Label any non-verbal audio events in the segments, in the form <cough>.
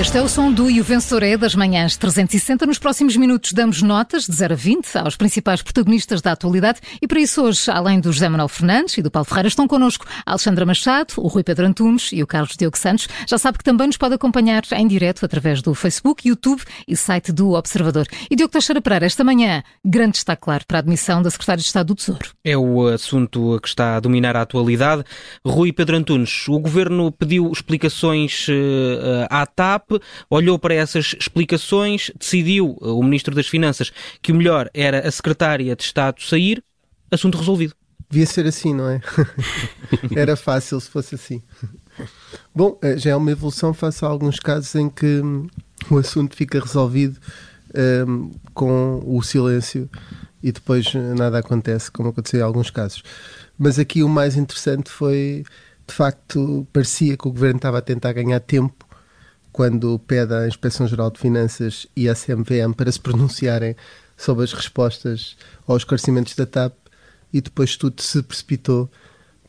Este é o som do E o Vencedor é das manhãs 360. Nos próximos minutos damos notas de 0 a 20 aos principais protagonistas da atualidade e para isso hoje, além do José Manuel Fernandes e do Paulo Ferreira, estão connosco a Alexandra Machado, o Rui Pedro Antunes e o Carlos Diogo Santos. Já sabe que também nos pode acompanhar em direto através do Facebook, YouTube e site do Observador. E Diogo Teixeira Pereira, esta manhã, grande destaque claro para a admissão da Secretária de Estado do Tesouro. É o assunto que está a dominar a atualidade. Rui Pedro Antunes, o Governo pediu explicações uh, à TAP, olhou para essas explicações, decidiu, uh, o Ministro das Finanças, que o melhor era a Secretária de Estado sair, assunto resolvido. Devia ser assim, não é? <laughs> era fácil se fosse assim. Bom, eh, já é uma evolução face a alguns casos em que hum, o assunto fica resolvido um, com o silêncio e depois nada acontece, como aconteceu em alguns casos. Mas aqui o mais interessante foi, de facto, parecia que o governo estava a tentar ganhar tempo quando pede à Inspeção-Geral de Finanças e à CMVM para se pronunciarem sobre as respostas aos esclarecimentos da TAP e depois tudo se precipitou.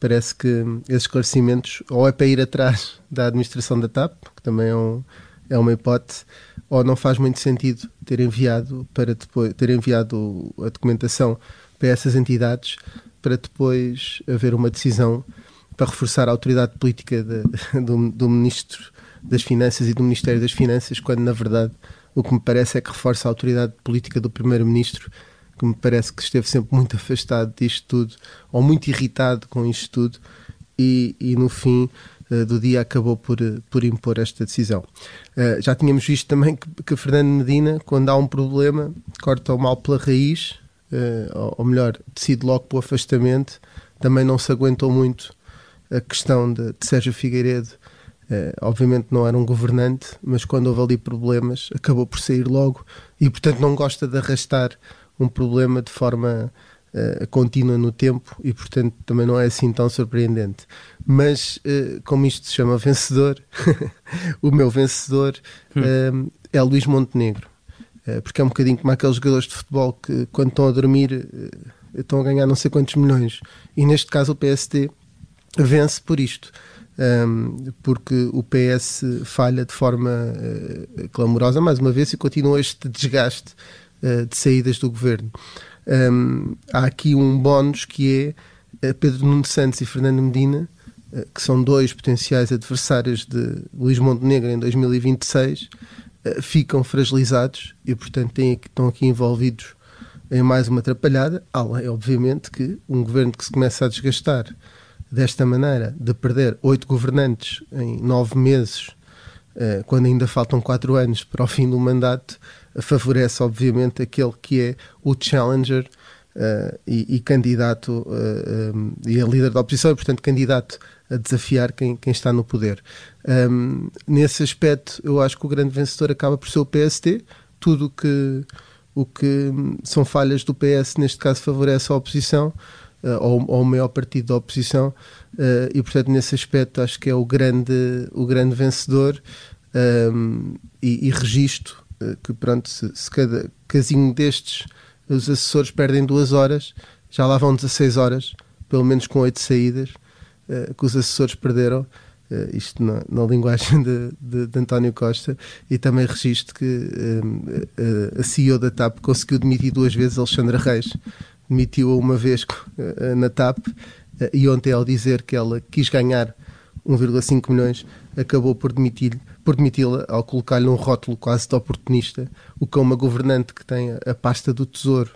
Parece que esses esclarecimentos ou é para ir atrás da administração da TAP, que também é, um, é uma hipótese, ou não faz muito sentido ter enviado para depois ter enviado a documentação para essas entidades para depois haver uma decisão para reforçar a autoridade política de, <laughs> do, do Ministro das Finanças e do Ministério das Finanças, quando na verdade o que me parece é que reforça a autoridade política do Primeiro-Ministro, que me parece que esteve sempre muito afastado disto tudo, ou muito irritado com isto tudo, e, e no fim uh, do dia acabou por, uh, por impor esta decisão. Uh, já tínhamos visto também que, que Fernando Medina, quando há um problema, corta o mal pela raiz, ou, ou melhor, decide logo o afastamento, também não se aguentou muito a questão de, de Sérgio Figueiredo Uh, obviamente não era um governante, mas quando houve ali problemas acabou por sair logo e, portanto, não gosta de arrastar um problema de forma uh, contínua no tempo e, portanto, também não é assim tão surpreendente. Mas, uh, como isto se chama vencedor, <laughs> o meu vencedor hum. é Luís Montenegro, porque é um bocadinho como aqueles jogadores de futebol que, quando estão a dormir, estão a ganhar não sei quantos milhões e, neste caso, o PSD vence por isto um, porque o PS falha de forma uh, clamorosa, mais uma vez, e continua este desgaste uh, de saídas do governo. Um, há aqui um bónus que é uh, Pedro Nuno Santos e Fernando Medina, que são dois potenciais adversários de Luís Montenegro em 2026, ficam fragilizados e, portanto, têm, estão aqui envolvidos em mais uma atrapalhada. Além, obviamente, que um governo que se começa a desgastar desta maneira, de perder oito governantes em nove meses, eh, quando ainda faltam quatro anos para o fim do mandato, favorece, obviamente, aquele que é o challenger uh, e, candidato um, e é líder da oposição e, portanto, candidato a desafiar quem, quem está no poder. Um, nesse aspecto, eu acho que o grande vencedor acaba por ser o PST. Tudo que, o que são falhas do PS, neste caso, favorece a oposição ou, ou o maior partido da oposição uh, e portanto nesse aspecto acho que é o grande o grande vencedor um, e, e registro que pronto se, se, cada casinho destes os assessores perdem duas horas já lá vão 16 horas pelo menos com oito saídas uh, que os assessores perderam Uh, isto na, na linguagem de, de, de, António Costa, e também registro que uh, a CEO da TAP conseguiu demitir duas vezes Alexandra Reis, demitiu-a uma vez eh, na TAP eh, e ontem, ao dizer que ela quis ganhar 1,5 milhões, acabou por demitir por demiti-la ao colocar-lhe um rótulo quase de oportunista, o que é uma governante que tem a pasta do Tesouro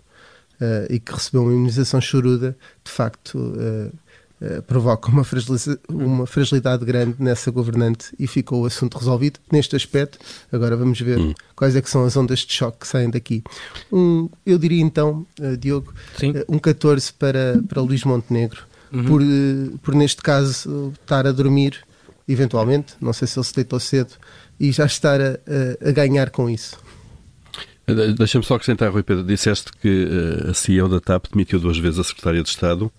uh, e que recebeu uma imunização choruda, de facto uh, uh, provoca uma fragilidade, uma fragilidade grande nessa governante e ficou o assunto resolvido neste aspecto. Agora vamos ver hum. quais é que são as ondas de choque que saem daqui. Um, eu diria então, Diogo, um 14 para, para Luís Montenegro uhum. por, eh, por neste caso estar a dormir, eventualmente, não sei se ele se deitou cedo, e já estar a, a, a ganhar com isso. Eh, deixa-me só acrescentar, Rui Pedro, disseste que uh, a CEO da TAP demitiu duas vezes a Secretária de Estado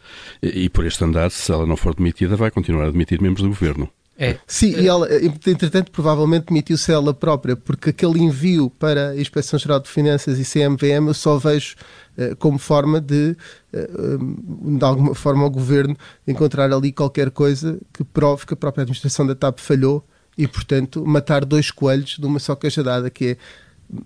e, e, por este andar, se ela não for demitida, vai continuar a demitir membros do Governo. É. Sim, e ela, entretanto, provavelmente demitiu-se ela própria, porque aquele envio para a Inspeção-Geral de Finanças e CMVM eu só vejo uh, como forma de, uh, de alguma forma, o governo encontrar ali qualquer coisa que prove que a própria administração da TAP falhou e, portanto, matar dois coelhos de uma só cajadada, que é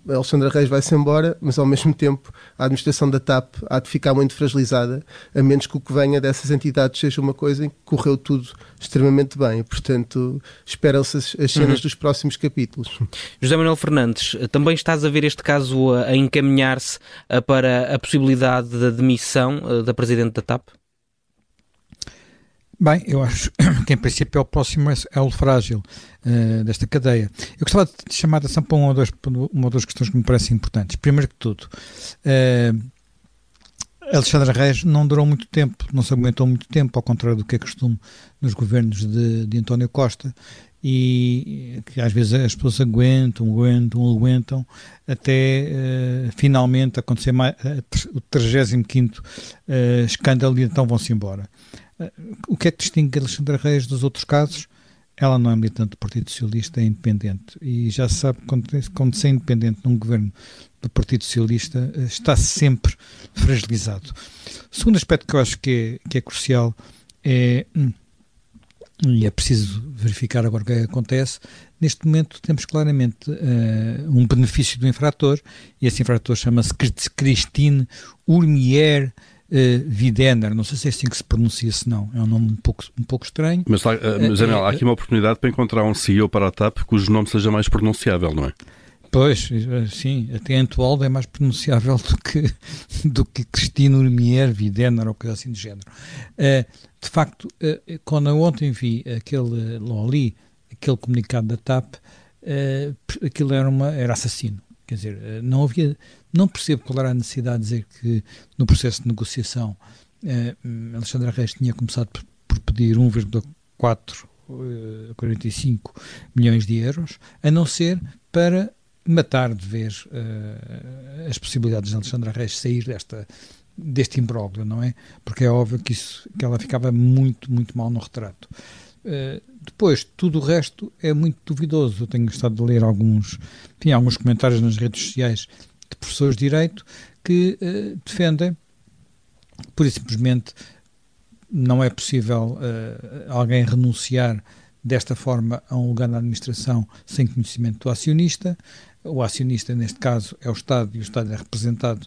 a Alexandra Reis vai-se embora, mas ao mesmo tempo a administração da TAP há de ficar muito fragilizada, a menos que o que venha dessas entidades seja uma coisa em que correu tudo extremamente bem. Portanto, esperam-se as, as, cenas uhum. dos próximos capítulos. José Manuel Fernandes, também estás a ver este caso a, a encaminhar-se para a possibilidade da demissão da Presidente da TAP? Bem, eu acho <coughs> que em princípio é o próximo é o frágil uh, desta cadeia. Eu gostava de chamar a atenção para uma ou, duas, uma ou duas questões que me parecem importantes. Primeiro que tudo, uh, Alexandre Reis não durou muito tempo, não se aguentou muito tempo, ao contrário do que é costume nos governos de, de António Costa, e que às vezes as pessoas aguentam, aguentam, aguentam, até uh, finalmente acontecer mais, uh, o 35 uh, escândalo e então vão-se embora. O que é que distingue Alexandra Reis dos outros casos? Ela não é militante do Partido Socialista, é independente. E já se sabe, quando, quando se é independente num governo do Partido Socialista, eh, está sempre fragilizado. O segundo aspecto que eu acho que é, que é crucial é, hum, e é preciso verificar agora o que, é acontece, neste momento temos claramente uh, um benefício do infrator, e esse infrator chama-se Christine Urmier uh, Widener, não sei se é assim que se pronuncia, se não, é um nome um pouco, um pouco estranho. Mas, uh, mas Anel, há aqui uma oportunidade para encontrar um CEO para a TAP cujo nome seja mais pronunciável, não é? Pois, sim, até Antualdo é mais pronunciável do que, <laughs> do que Cristina Urmier, Widener ou coisa assim do género. De facto, quando eu ontem vi aquele, li, aquele comunicado da TAP, aquilo era, uma, era assassino. Quer dizer, não havia não percebo qual era a necessidade de dizer que no processo de negociação eh, Alexandra Reis tinha começado por, por pedir 1,445 eh, milhões de euros, a não ser para matar de vez uh, as possibilidades de Alexandra Reis sair desta, deste imbróglio, não é? Porque é óbvio que, isso, que ela ficava muito, muito mal no retrato. Uh, depois, tudo o resto é muito duvidoso. Eu tenho estado a ler alguns, enfim, alguns comentários nas redes sociais de professores de Direito que uh, defendem, por e simplesmente, não é possível uh, alguém renunciar desta forma a um lugar na administração sem conhecimento do acionista. O acionista, neste caso, é o Estado e o Estado é representado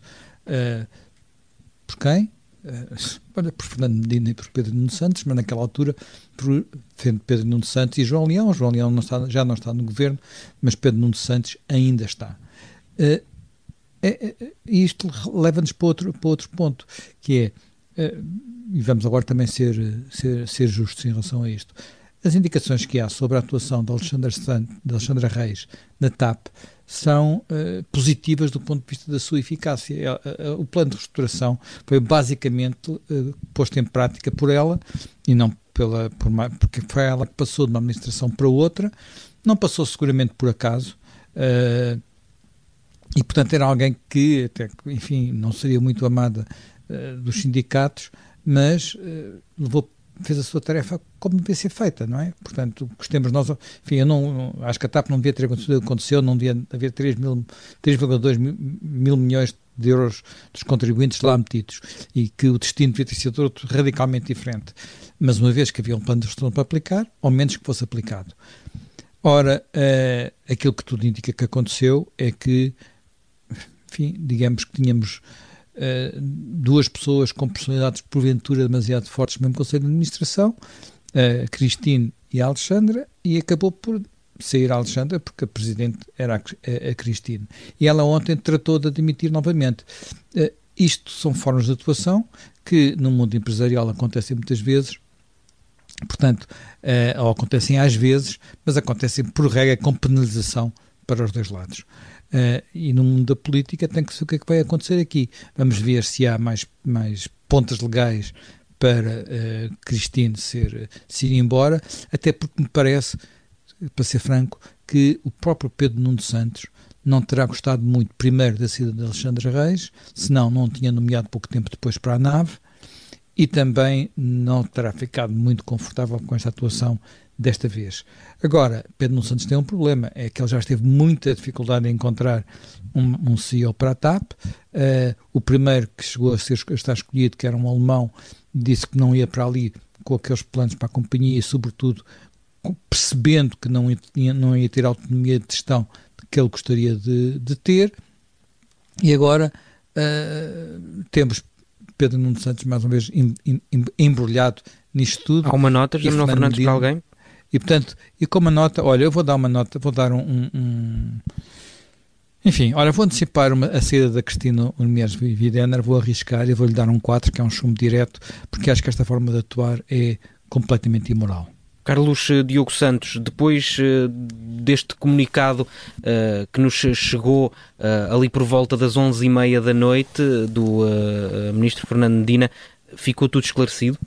por quem? Uh, por Fernando Medina e por Pedro Nuno Santos, mas naquela altura por Pedro Nuno Santos e João Leão. João Leão não está, já não está no governo, mas Pedro Nuno Santos ainda está. Uh, é, é, é, e isto leva-nos para outro, para outro ponto, que é, é, e vamos agora também ser, ser, ser justos em relação a isto, as indicações que há sobre a atuação de Alexandre, Santos, de Alexandre Reis na TAP são uh, positivas do ponto de vista da sua eficácia. o plano de restauração foi basicamente uh, posto em prática por ela e não pela, por, porque foi ela que passou de uma administração para outra, não passou seguramente por acaso. Uh, e, portanto, era alguém que, até, enfim, não seria muito amada dos sindicatos, mas levou, fez a sua tarefa como devia ser feita, não é? Portanto, gostemos nós, enfim, eu não, acho que a TAP não devia ter acontecido, aconteceu, não devia haver 3,2 mil, mil milhões de euros dos contribuintes lá metidos e que o destino devia ter sido outro radicalmente diferente. Mas uma vez que havia um plano de gestão para aplicar, ao menos que fosse aplicado. Ora, uh, aquilo que tudo indica que aconteceu é que enfim, digamos que tínhamos uh, duas pessoas com personalidades porventura demasiado fortes no mesmo Conselho de Administração, a uh, Cristine e a Alexandra, e acabou por sair a Alexandra porque a Presidente era a, a, a Cristine. E ela ontem tratou de admitir novamente. Isto são formas de atuação que no mundo empresarial acontecem muitas vezes, portanto, ou acontecem às vezes, mas acontecem por regra com penalização para os dois lados. Uh, e no mundo da política tem que ser o que é que vai acontecer aqui. Vamos ver se há mais, mais pontas legais para uh, Cristine ser, se ir embora, até porque me parece, para ser franco, que o próprio Pedro Nuno Santos não terá gostado muito, primeiro, da saída de Alexandre Reis, senão não tinha nomeado pouco tempo depois para a nave, e também não terá ficado muito confortável com esta atuação desta vez. Agora, Pedro Nuno Santos tem um problema, é que ele já teve muita dificuldade em encontrar um, um CEO para a TAP. Uh, o primeiro que chegou a, ser, a estar escolhido, que era um alemão, disse que não ia para ali com aqueles planos para a companhia e, sobretudo, percebendo que não ia, não ia ter a autonomia de gestão que ele gostaria de, de ter, e agora uh, temos Pedro Nuno Santos mais uma vez em, em, embrulhado nisto tudo. Há uma nota, José Manuel Fernandes, para alguém? E portanto, e com uma nota, olha, eu vou dar uma nota, vou dar um, um enfim, olha, vou antecipar uma, a saída da Cristina Unimieres Videner, vou arriscar e vou-lhe dar um 4, que é um chumbo direto, porque acho que esta forma de atuar é completamente imoral. Carlos eh, Diogo Santos, depois uh, deste comunicado uh, que nos chegou uh, ali por volta das 11h30 da noite do Ministro Fernando Medina, ficou tudo esclarecido?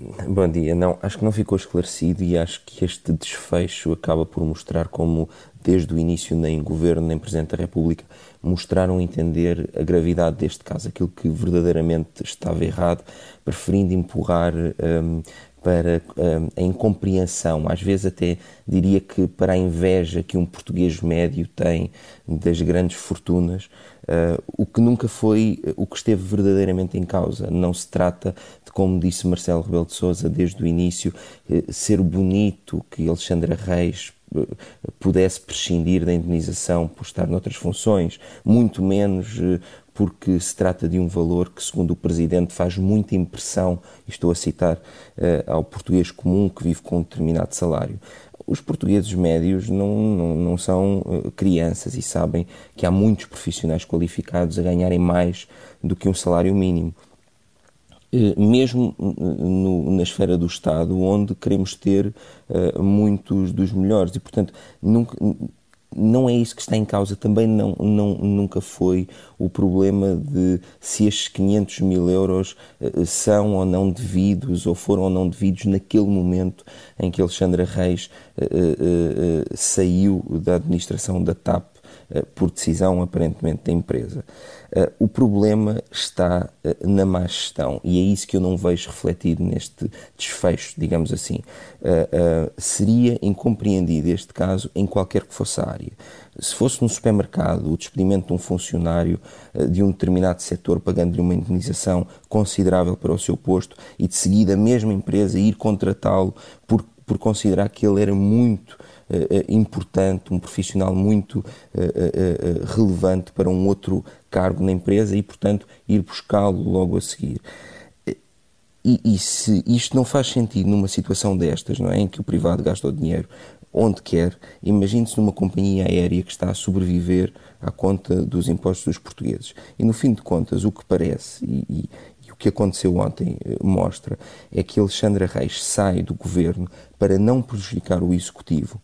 Bom dia. Não, acho que não ficou esclarecido e acho que este desfecho acaba por mostrar como, desde o início, nem Governo nem Presidente da República mostraram entender a gravidade deste caso, aquilo que verdadeiramente estava errado, preferindo empurrar um, para um, a incompreensão, às vezes até diria que para a inveja que um português médio tem das grandes fortunas, uh, o que nunca foi o que esteve verdadeiramente em causa. Não se trata de, como disse Marcelo Rebelo de Sousa desde o início, uh, ser bonito que Alexandra Reis uh, pudesse prescindir da indenização por estar noutras funções, muito menos porque se trata de um valor que, segundo o Presidente, faz muita impressão, estou a citar, ao português comum que vive com um determinado salário. Os portugueses médios não, não, não são uh, crianças e sabem que há muitos profissionais qualificados a ganharem mais do que um salário mínimo eh, mesmo no, na esfera do Estado, onde queremos ter muitos dos melhores. E, portanto, nunca, não é isso que está em causa. Também não, não, nunca foi o problema de se estes 500 mil euros uh, são ou não devidos ou foram ou não devidos naquele momento em que Alexandra Reis uh, uh, saiu da administração da TAP por decisão aparentemente da empresa. Uh, o problema está uh, na má gestão e é isso que eu não vejo refletido neste desfecho, digamos assim. Seria incompreendido este caso em qualquer que fosse a área. Se fosse no supermercado o despedimento de um funcionário de um determinado setor pagando-lhe uma indenização considerável para o seu posto e de seguida a mesma empresa ir contratá-lo por, por considerar que ele era muito importante, um profissional muito uh, relevante para um outro cargo na empresa e, portanto, ir buscá-lo logo a seguir. E, e, se isto não faz sentido numa situação destas, não é? Em que o privado gasta o dinheiro onde quer, imagine-se numa companhia aérea que está a sobreviver à conta dos impostos dos portugueses. E no fim de contas, o que parece, e, e, e o que aconteceu ontem mostra, é que Alexandra Reis sai do governo para não prejudicar o executivo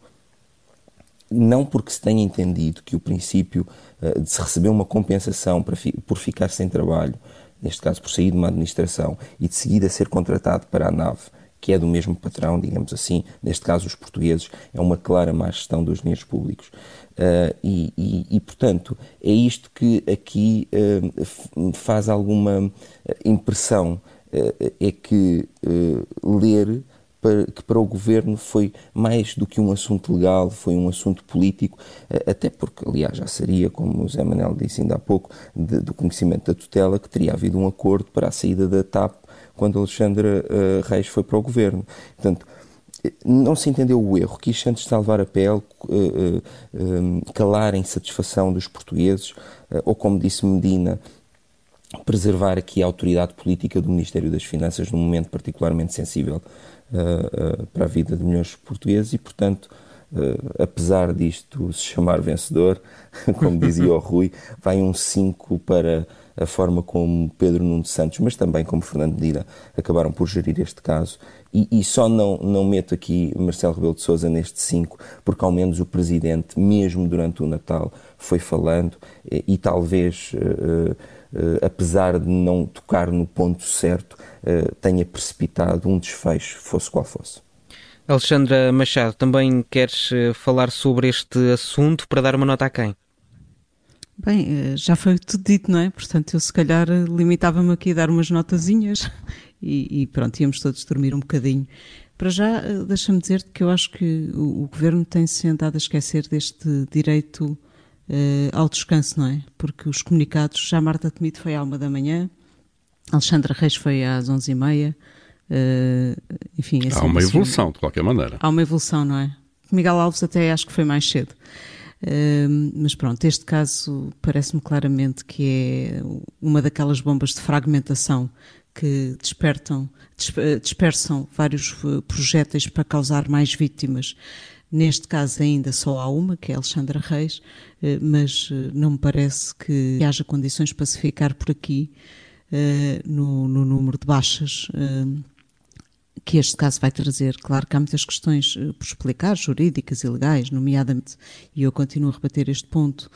não porque se tenha entendido que o princípio uh, de se receber uma compensação por ficar sem trabalho, neste caso por sair de uma administração, e de seguida ser contratado para a nave, que é do mesmo patrão, digamos assim, neste caso os portugueses, é uma clara má gestão dos dinheiros públicos. Uh, e, e, e, portanto, é isto que aqui uh, faz alguma impressão, é que ler para, que para o governo foi mais do que um assunto legal, foi um assunto político, eh, até porque, aliás, já seria, como o Zé Manel disse ainda há pouco, de, do conhecimento da tutela, que teria havido um acordo para a saída da TAP quando Alexandre uh, Reis foi para o governo. Portanto, eh, não se entendeu o erro, quis de salvar a pele uh, uh, calar a insatisfação dos portugueses, ou como disse Medina, preservar aqui a autoridade política do Ministério das Finanças num momento particularmente sensível para a vida de milhões de portugueses e, portanto, uh, apesar disto se chamar vencedor, <laughs> como dizia o Rui, vai um 5 para a forma como Pedro Nuno Santos, mas também como Fernando Medina, acabaram por gerir este caso. E, e, só não, não meto aqui Marcelo Rebelo de Sousa neste 5, porque ao menos o Presidente, mesmo durante o Natal, foi falando e, e talvez, uh, apesar de não tocar no ponto certo, eh, tenha precipitado um desfecho, fosse qual fosse. Alexandra Machado, também queres eh, falar sobre este assunto para dar uma nota a quem? Bem, eh, já foi tudo dito, não é? Portanto, eu se calhar limitava-me aqui a dar umas notazinhas <laughs> e, e, pronto, íamos todos dormir um bocadinho. Para já, deixa-me dizer que eu acho que o, o Governo tem-se andado a esquecer deste direito uh, ao descanso, não é? Porque os comunicados, já Marta Temido foi à uma da manhã, Alexandra Reis foi às 11h30, Uh, enfim, há uma evolução, de qualquer maneira. Há uma evolução, não é? Miguel Alves até acho que foi mais cedo. Uh, mas pronto, este caso parece-me claramente que é uma daquelas bombas de fragmentação que despertam, dispersam vários projéteis para causar mais vítimas. Neste caso ainda só há uma, que é Alexandra Reis, uh, mas não me parece que haja condições para se ficar por aqui no, no, número de baixas que este caso vai trazer. Claro que há muitas questões por explicar, jurídicas e legais, nomeadamente, e eu continuo a rebater este ponto,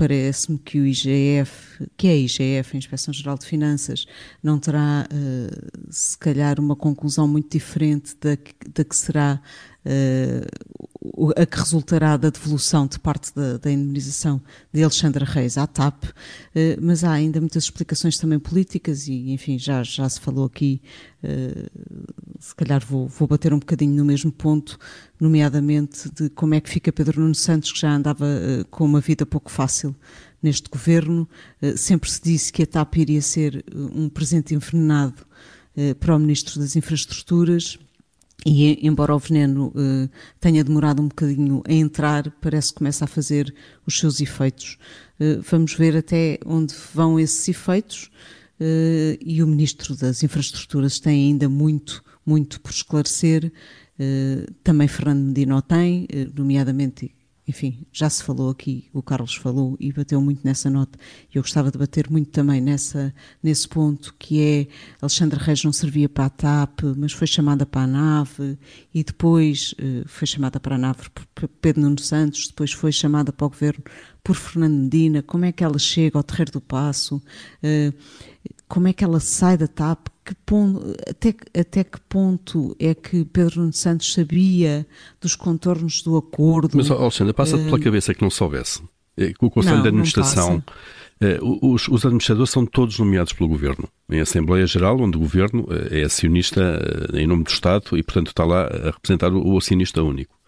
parece-me que o IGF, que é a IGF, a Inspeção Geral de Finanças, não terá, se calhar, uma conclusão muito diferente da, da que será uh, a que resultará da devolução de parte da, da indemnização de Alexandra Reis à TAP, uh, mas há ainda muitas explicações também políticas e, enfim, já, já se falou aqui, uh, se calhar vou, vou bater um bocadinho no mesmo ponto, nomeadamente de como é que fica Pedro Nuno Santos, que já andava com uma vida pouco fácil neste governo. Sempre se disse que a TAP iria ser um presente envenenado para o Ministro das Infraestruturas e embora o veneno uh, tenha demorado um bocadinho a entrar, parece que começa a fazer os seus efeitos. Uh, vamos ver até onde vão esses efeitos uh, e o Ministro das Infraestruturas tem ainda muito, muito por esclarecer. também Fernando Medina o tem, nomeadamente enfim, já se falou aqui, o Carlos falou e bateu muito nessa nota. Eu gostava de bater muito também nessa, nesse ponto, que é Alexandre Reis não servia para a TAP, mas foi chamada para a nave e depois uh, foi chamada para a nave por Pedro Nuno Santos, depois foi chamada para o governo por Fernando Medina. Como é que ela chega ao Terreiro do Passo? Uh, como é que ela sai da TAP? Que ponto, até, até que ponto é que Pedro Nuno Santos sabia dos contornos do acordo? Mas, Alexandre, passa uh, pela eh, cabeça que não soubesse. É, o Conselho não, de Administração, uh, os, os, administradores são todos nomeados pelo Governo. Em Assembleia Geral, onde o Governo é acionista em nome do Estado e, portanto, está lá a representar o, o acionista único.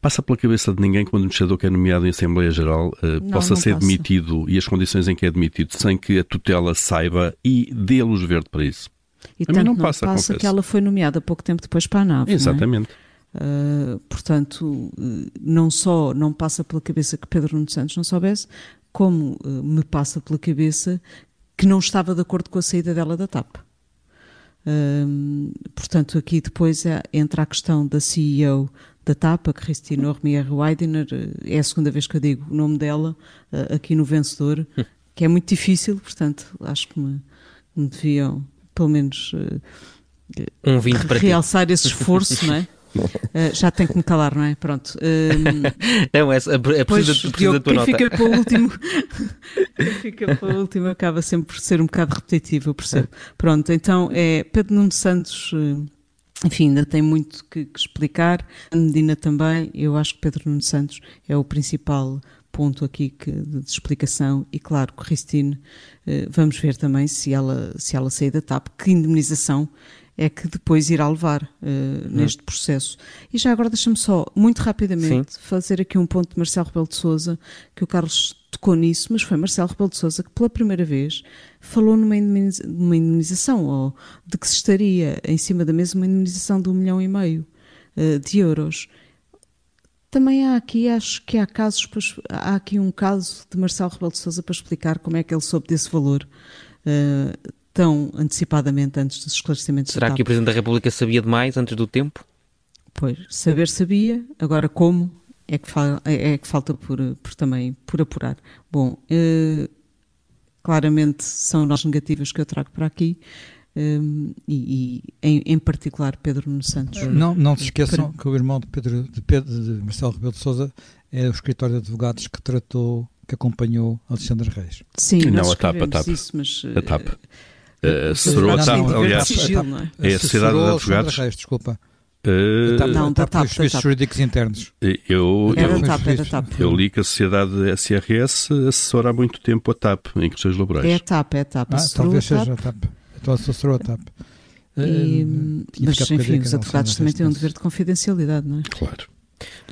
Passa pela cabeça de ninguém que o administrador que é nomeado em Assembleia Geral uh, não, possa não ser passa. demitido e as condições em que é demitido sem que a tutela saiba e dê luz verde para isso. E a tanto não, não passa, passa que ela foi nomeada pouco tempo depois para a nave. É? Exatamente. Uh, portanto, não só não passa pela cabeça que Pedro Nuno Santos não soubesse, como uh, me passa pela cabeça que não estava de acordo com a saída dela da TAP. Uh, portanto, aqui depois é, entra a questão da CEO da TAP, a Cristina Ormier Weidner, é a segunda vez que eu digo o nome dela aqui no Vencedor, <laughs> que é muito difícil, portanto, acho que me, me deviam pelo menos uh, um vinho para realçar ti. esse esforço, não é? Uh, <laughs> já tenho que me calar, não é? Pronto. Uh, <laughs> não, a, a pois, precisa, da tua quem nota. fica para o último, <laughs> quem fica para o último acaba sempre por ser um bocado repetitivo, eu percebo. Pronto, então é Pedro Nuno Santos. Enfim, ainda tem muito que, que explicar. A Medina também, eu acho que Pedro Nuno Santos é o principal ponto aqui que, de, de, explicação e claro, Christine, eh, vamos ver também se ela, se ela sair da TAP, que indemnização é que depois irá levar uh, neste processo. E já agora deixa-me só, muito rapidamente, Sim. fazer aqui um ponto de Marcelo Rebelo de Sousa, que o Carlos tocou nisso, mas foi Marcelo Rebelo de Sousa que pela primeira vez falou numa, numa indemnização, ou de que se estaria em cima da mesa uma indemnização de um milhão e meio uh, de euros. Também há aqui, acho que há casos, há aqui um caso de Marcelo Rebelo de Sousa para explicar como é que ele soube desse valor uh, tão antecipadamente antes dos esclarecimentos. Será que o Presidente da República sabia demais antes do tempo? Pois, saber sabia, agora como é que, fal, é, é que falta por, por, também por apurar. Bom, uh, claramente são nós negativas que eu trago para aqui. Um, e, e em, em, particular Pedro Nuno Santos. Não, não se esqueçam que o irmão de, Pedro, de, Pedro, de Marcelo Rebelo de Sousa é o escritório de advogados que tratou, que acompanhou Alexandre Reis. Sim, não, a TAP, a TAP. Isso, mas, a TAP. Uh, assessorou a TAP, aliás, é a Sociedade de Advogados. Reis, desculpa. Uh, TAP, não, da TAP, os jurídicos internos. Eu, era eu, TAP, era TAP. eu li que a sociedade SRS assessora há muito tempo a TAP em questões laborais. É a TAP, é a TAP. Ah, talvez seja a TAP. Assessorou a TAP. E, uh, mas, enfim, os advogados também têm um dever de confidencialidade, não é? Claro.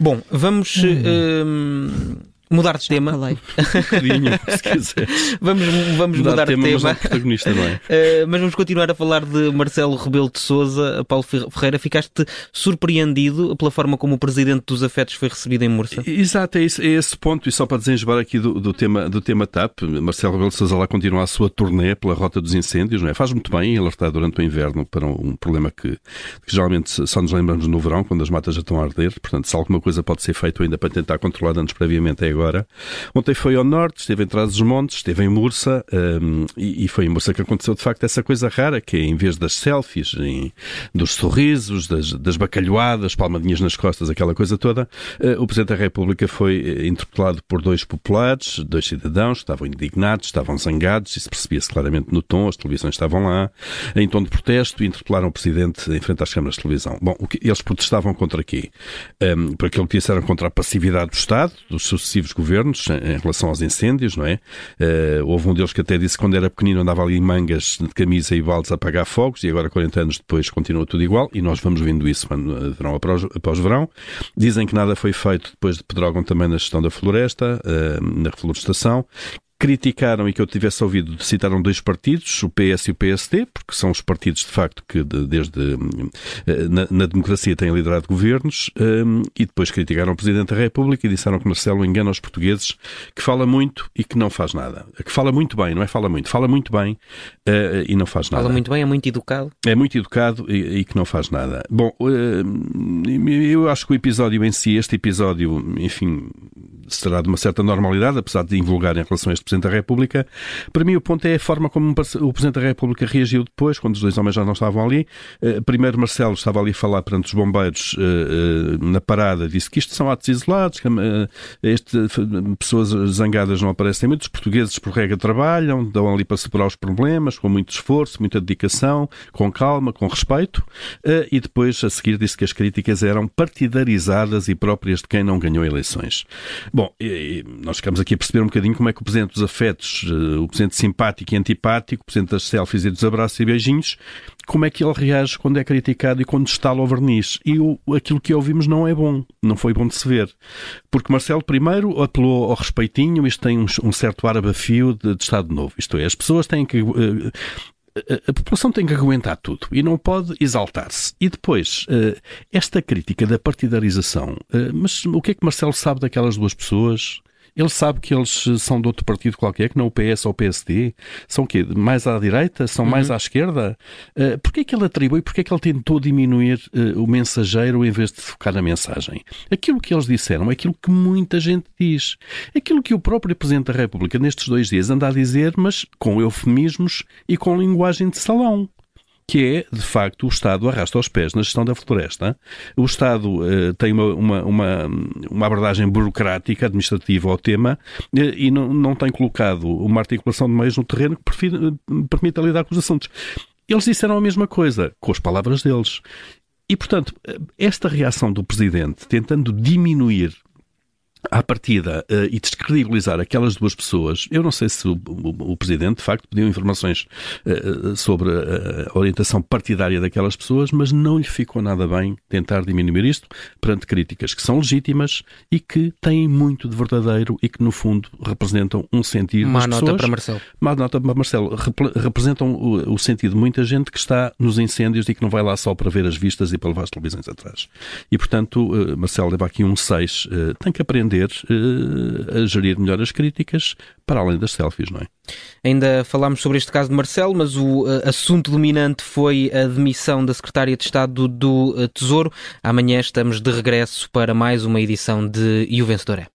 Bom, vamos. Uh, Mudar de tema. um <laughs> bocadinho, se quiser. Vamos, vamos mudar, mudar de tema. Mas, protagonista, não é? Uh, <laughs> mas vamos continuar a falar de Marcelo Rebelo de Souza. Paulo Ferreira, ficaste surpreendido pela forma como o presidente dos afetos foi recebido em Mursa? Exato, é esse, é esse ponto. E só para desenjoar aqui do, do, tema, do tema TAP, Marcelo Rebelo de Souza lá continua a sua turnê pela rota dos incêndios, não é? Faz muito bem alertar durante o inverno para um, um problema que, que, geralmente só nos lembramos no verão, quando as matas já estão a arder. Portanto, se alguma coisa pode ser feito ainda para tentar controlar antes previamente é agora. Ontem foi ao norte, esteve em Trás dos Montes, esteve em Mursa um, e, e, foi em Mursa que aconteceu de facto essa coisa rara que é, em vez das selfies, em, dos sorrisos, das, das bacalhoadas, palmadinhas nas costas, aquela coisa toda, uh, o Presidente da República foi uh, interpelado por dois populares, dois cidadãos que estavam indignados, estavam zangados, isso percebia-se claramente no tom, as televisões estavam lá, em tom de protesto, interpelaram o Presidente em frente às câmaras de televisão. Bom, o que, eles protestavam contra quê? Um, por aquilo que disseram contra a passividade do Estado, dos sucessivos governos, em relação aos incêndios, não é? Uh, houve um deles que até disse que quando era pequenino andava ali em mangas de camisa e baldes a apagar fogos e agora 40 anos depois continua tudo igual e nós vamos vendo isso verão após, após verão. Dizem que nada foi feito depois de Pedrógão também na gestão da floresta, uh, na reflorestação, criticaram e que eu tivesse ouvido, citaram dois partidos, o PS e o PSD, porque são os partidos de facto que desde eh, na, na democracia têm liderado governos, um, e depois criticaram o Presidente da República e disseram que Marcelo engana os portugueses, que fala muito e que não faz nada. Que fala muito bem, não é fala muito, fala muito bem uh, e não faz nada. Fala muito bem, é muito educado. É muito educado e, e que não faz nada. Bom, uh, eu acho que o episódio em si, este episódio, enfim, será de uma certa normalidade, apesar de invulgar em relação a este Presidente da República. Para mim, o ponto é a forma como o Presidente da República reagiu depois, quando os dois homens já não estavam ali. Eh, primeiro, Marcelo estava ali a falar perante os bombeiros eh, eh, na parada, disse que isto são atos isolados, que este, pessoas zangadas não aparecem muito, os portugueses, por regra, trabalham, dão ali para superar os problemas, com muito esforço, muita dedicação, com calma, com respeito. E depois, a seguir, disse que as críticas eram partidarizadas e próprias de quem não ganhou eleições. Bom, nós ficamos aqui a perceber um bocadinho como é que o Presidente dos afetos, eh, o Presidente simpático e antipático, o Presidente das selfies e dos abraços e beijinhos, como é que ele reage quando é criticado e quando está ao verniz. E o, aquilo que ouvimos não é bom, não foi bom de se ver. Porque Marcelo primeiro apelou ao respeitinho, isto tem um, um certo ar abafio de, de Estado Novo. Isto é, as pessoas têm que uh, a população tem que aguentar tudo e não pode exaltar-se. E depois, esta crítica da partidarização, mas o que é que Marcelo sabe daquelas duas pessoas? Ele sabe que eles são de outro partido qualquer, que não o PS ou o PSD. São o quê? Mais à direita? São uhum. mais à esquerda? Uh, Porquê é que ele atribui? Porquê é que ele tentou diminuir uh, o mensageiro em vez de focar na mensagem? Aquilo que eles disseram é aquilo que muita gente diz. Aquilo que o próprio Presidente da República nestes dois dias anda a dizer, mas com eufemismos e com linguagem de salão que é, de facto, o Estado arrasta os pés na gestão da floresta. O Estado uh, tem uma, uma, uma, uma, abordagem burocrática, administrativa ao tema uh, e não, não tem colocado uma articulação de meios no terreno que uh, permita lidar com os assuntos. Eles disseram a mesma coisa, com as palavras deles. E, portanto, esta reação do Presidente, tentando diminuir à partida uh, e descredibilizar aquelas duas pessoas, eu não sei se o, o, o Presidente, de facto, pediu informações uh, sobre a, orientação partidária daquelas pessoas, mas não lhe ficou nada bem tentar diminuir isto perante críticas que são legítimas e que têm muito de verdadeiro e que, no fundo, representam um sentido Má nota pessoas. para Marcelo. Má nota para Marcelo. Repre representam o, o, sentido de muita gente que está nos incêndios e que não vai lá só para ver as vistas e para levar as televisões atrás. E, portanto, uh, Marcelo leva aqui um 6. tem que aprender aprender uh, a gerir melhor as críticas, para além das selfies, não é? Ainda falámos sobre este caso de Marcelo, mas o uh, assunto dominante foi a demissão da Secretária de Estado do uh, Tesouro. Amanhã estamos de regresso para mais uma edição de E o Vencedor é.